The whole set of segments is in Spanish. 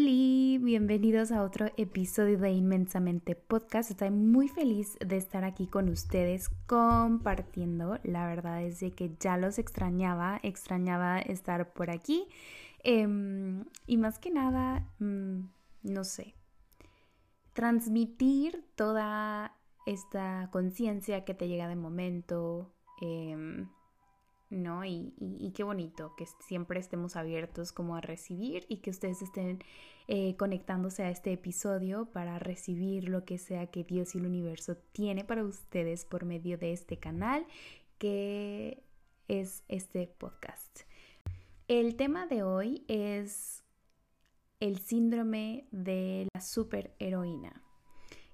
Hola, bienvenidos a otro episodio de Inmensamente Podcast. Estoy muy feliz de estar aquí con ustedes compartiendo. La verdad es de que ya los extrañaba, extrañaba estar por aquí. Em, y más que nada, mm, no sé, transmitir toda esta conciencia que te llega de momento. Em, ¿no? Y, qué bonito que siempre estemos abiertos como a recibir y que ustedes estén eh, conectándose a este episodio para recibir lo que sea que Dios y el universo tiene para ustedes por medio de este canal que es este podcast. El tema de hoy es el síndrome de la superheroína.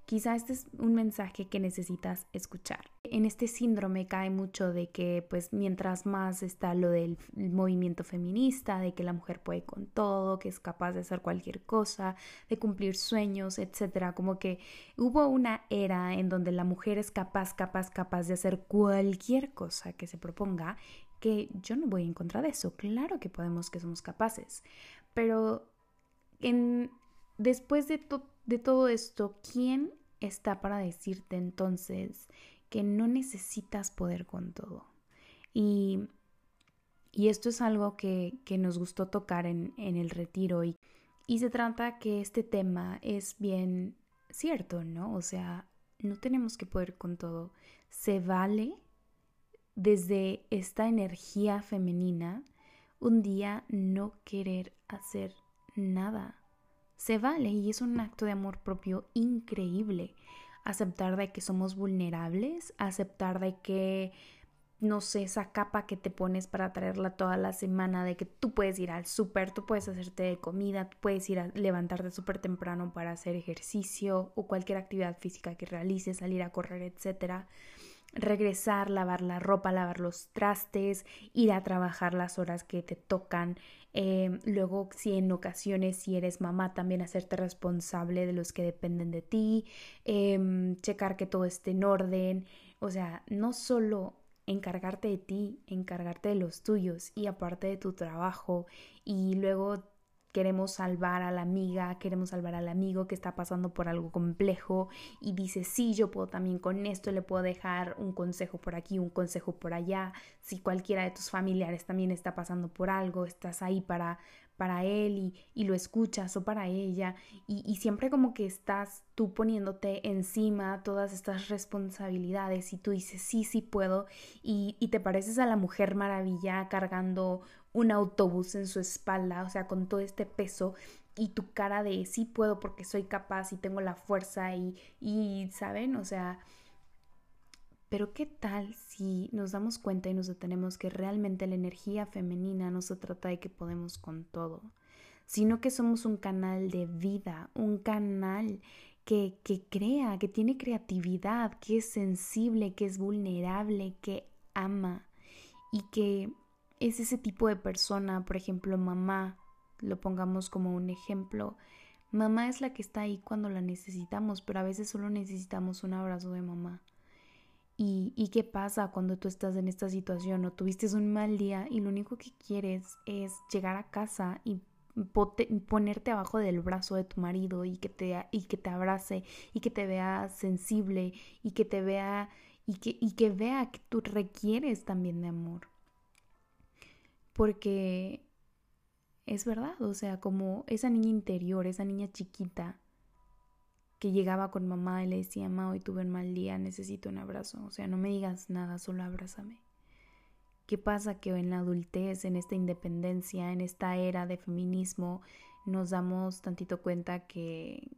Quizá este es un mensaje que necesitas escuchar. En este síndrome cae mucho de que pues mientras más está lo del movimiento feminista, de que la mujer puede con todo, que es capaz de hacer cualquier cosa, de cumplir sueños, etcétera, como que hubo una era en donde la mujer es capaz, capaz, capaz de hacer cualquier cosa que se proponga, que yo no voy en contra de eso. Claro que podemos que somos capaces, pero en después de, de todo esto, ¿quién está para decirte entonces que no necesitas poder con todo? Y, y esto es algo que, que nos gustó tocar en, en el retiro y, y se trata que este tema es bien cierto, ¿no? O sea, no tenemos que poder con todo. Se vale desde esta energía femenina un día no querer hacer nada se vale y es un acto de amor propio increíble. Aceptar de que somos vulnerables, aceptar de que, no sé, esa capa que te pones para traerla toda la semana, de que tú puedes ir al súper, tú puedes hacerte de comida, puedes ir a levantarte súper temprano para hacer ejercicio o cualquier actividad física que realices, salir a correr, etcétera regresar, lavar la ropa, lavar los trastes, ir a trabajar las horas que te tocan, Em, luego, si en ocasiones, si eres mamá, también hacerte responsable de los que dependen de ti, em, checar que todo esté en orden, o sea, no solo encargarte de ti, encargarte de los tuyos y aparte de tu trabajo y luego queremos salvar a la amiga, queremos salvar al amigo que está pasando por algo complejo y dice, sí, yo puedo también con esto, le puedo dejar un consejo por aquí, un consejo por allá, si cualquiera de tus familiares también está pasando por algo, estás ahí para, para él y, lo escuchas o para ella y, siempre como que estás tú poniéndote encima todas estas responsabilidades y tú dices sí, sí puedo y, y te pareces a la mujer maravilla cargando un autobús en su espalda, o sea, con todo este peso y tu cara de sí puedo porque soy capaz y tengo la fuerza y, y ¿saben? O sea, pero ¿qué tal si nos damos cuenta y nos detenemos que realmente la energía femenina no se trata de que podemos con todo, sino que somos un canal de vida, un canal que, que crea, que tiene creatividad, que es sensible, que es vulnerable, que ama y que es ese tipo de persona, por ejemplo, mamá, lo pongamos como un ejemplo. Mamá es la que está ahí cuando la necesitamos, pero a veces solo necesitamos un abrazo de mamá. ¿Y, ¿Y, qué pasa cuando tú estás en esta situación o tuviste un mal día y lo único que quieres es llegar a casa y ponerte abajo del brazo de tu marido y que te, y que te abrace y que te vea sensible y que te vea y que, y que vea que tú requieres también de amor? Porque es verdad, o sea, como esa niña interior, esa niña chiquita que llegaba con mamá y le decía, mamá, hoy tuve un mal día, necesito un abrazo, o sea, no me digas nada, solo abrázame. ¿Qué pasa que en la adultez, en esta independencia, en esta era de feminismo, nos damos tantito cuenta que,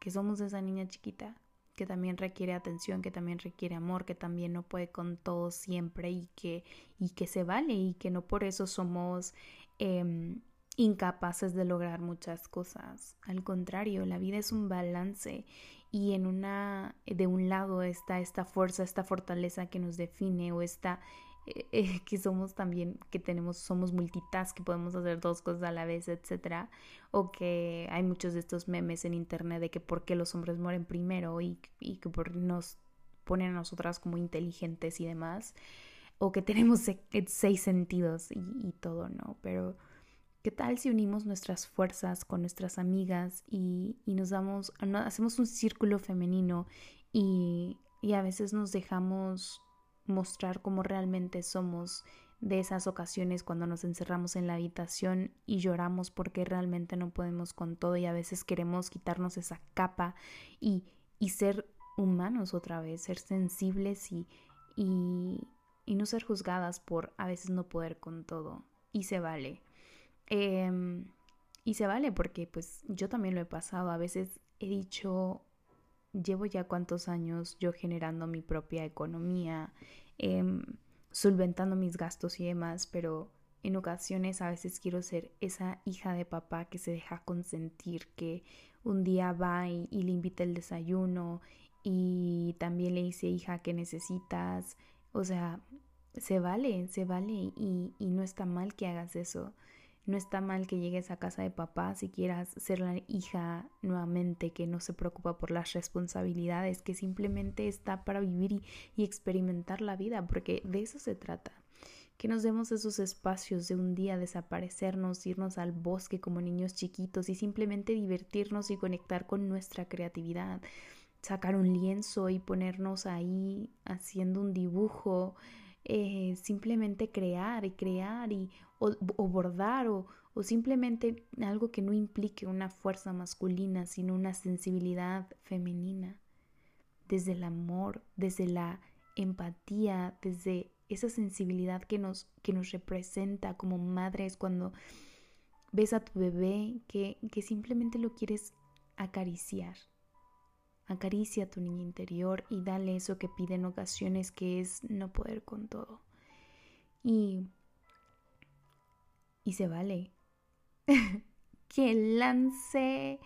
que somos esa niña chiquita? Que también requiere atención, que también requiere amor, que también no puede con todo siempre y que, y que se vale y que no por eso somos em, incapaces de lograr muchas cosas. Al contrario, la vida es un balance y en una de un lado está esta fuerza, esta fortaleza que nos define o esta eh, eh, que somos también, que tenemos, somos multitask, que podemos hacer dos cosas a la vez, etcétera, o que hay muchos de estos memes en internet de que por qué los hombres mueren primero y, y que por nos ponen a nosotras como inteligentes y demás, o que tenemos seis sentidos y, y todo, ¿no? Pero ¿Qué tal si unimos nuestras fuerzas con nuestras amigas y, nos damos, hacemos un círculo femenino y, y a veces nos dejamos mostrar cómo realmente somos de esas ocasiones cuando nos encerramos en la habitación y lloramos porque realmente no podemos con todo y a veces queremos quitarnos esa capa y, y ser humanos otra vez, ser sensibles y, y, no ser juzgadas por a veces no poder con todo. Y se vale. Em, y se vale porque pues yo también lo he pasado. A veces he dicho, llevo ya cuántos años yo generando mi propia economía. Eh, solventando mis gastos y demás, pero en ocasiones a veces quiero ser esa hija de papá que se deja consentir, que un día va y, le invita el desayuno y también le dice hija que necesitas, o sea, se vale, se vale y, y no está mal que hagas eso. No está mal que llegues a casa de papá si quieras ser la hija nuevamente que no se preocupa por las responsabilidades, que simplemente está para vivir y, y experimentar la vida, porque de eso se trata. Que nos demos esos espacios de un día desaparecernos, irnos al bosque como niños chiquitos y simplemente divertirnos y conectar con nuestra creatividad, sacar un lienzo y ponernos ahí haciendo un dibujo, eh, simplemente crear y crear y, o, bordar o, o simplemente algo que no implique una fuerza masculina, sino una sensibilidad femenina, desde el amor, desde la empatía, desde esa sensibilidad que nos, que nos representa como madres cuando ves a tu bebé que, que simplemente lo quieres acariciar, Acaricia a tu niño interior y dale eso que pide en ocasiones que es no poder con todo. Y, y se vale. que lance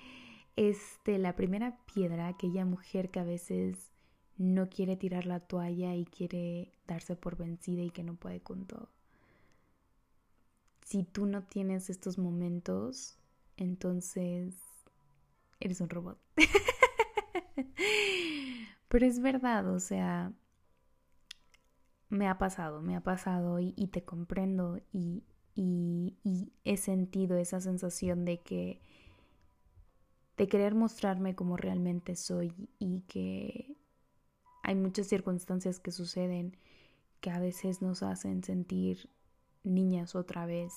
este, la primera piedra aquella mujer que a veces no quiere tirar la toalla y quiere darse por vencida y que no puede con todo. Si tú no tienes estos momentos, entonces eres un robot. Pero es verdad, o sea, me ha pasado, me ha pasado y, te comprendo y, y, y, he sentido esa sensación de que, de querer mostrarme como realmente soy y que hay muchas circunstancias que suceden que a veces nos hacen sentir niñas otra vez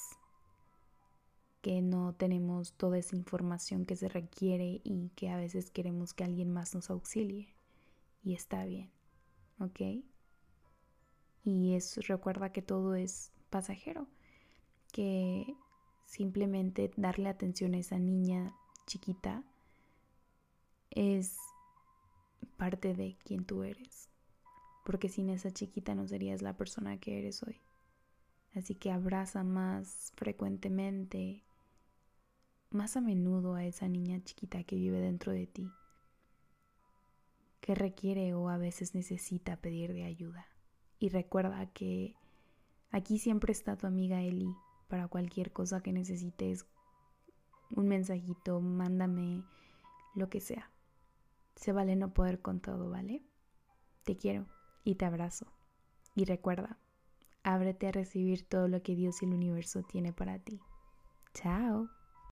que no tenemos toda esa información que se requiere y que a veces queremos que alguien más nos auxilie. Y está bien, ¿ok? Y es, recuerda que todo es pasajero, que simplemente darle atención a esa niña chiquita es parte de quien tú eres, porque sin esa chiquita no serías la persona que eres hoy. Así que abraza más frecuentemente, más a menudo a esa niña chiquita que vive dentro de ti, que requiere o a veces necesita pedir de ayuda. Y recuerda que aquí siempre está tu amiga Eli para cualquier cosa que necesites, un mensajito, mándame lo que sea. Se vale no poder con todo, ¿vale? Te quiero y te abrazo. Y recuerda, ábrete a recibir todo lo que Dios y el universo tiene para ti. Chao.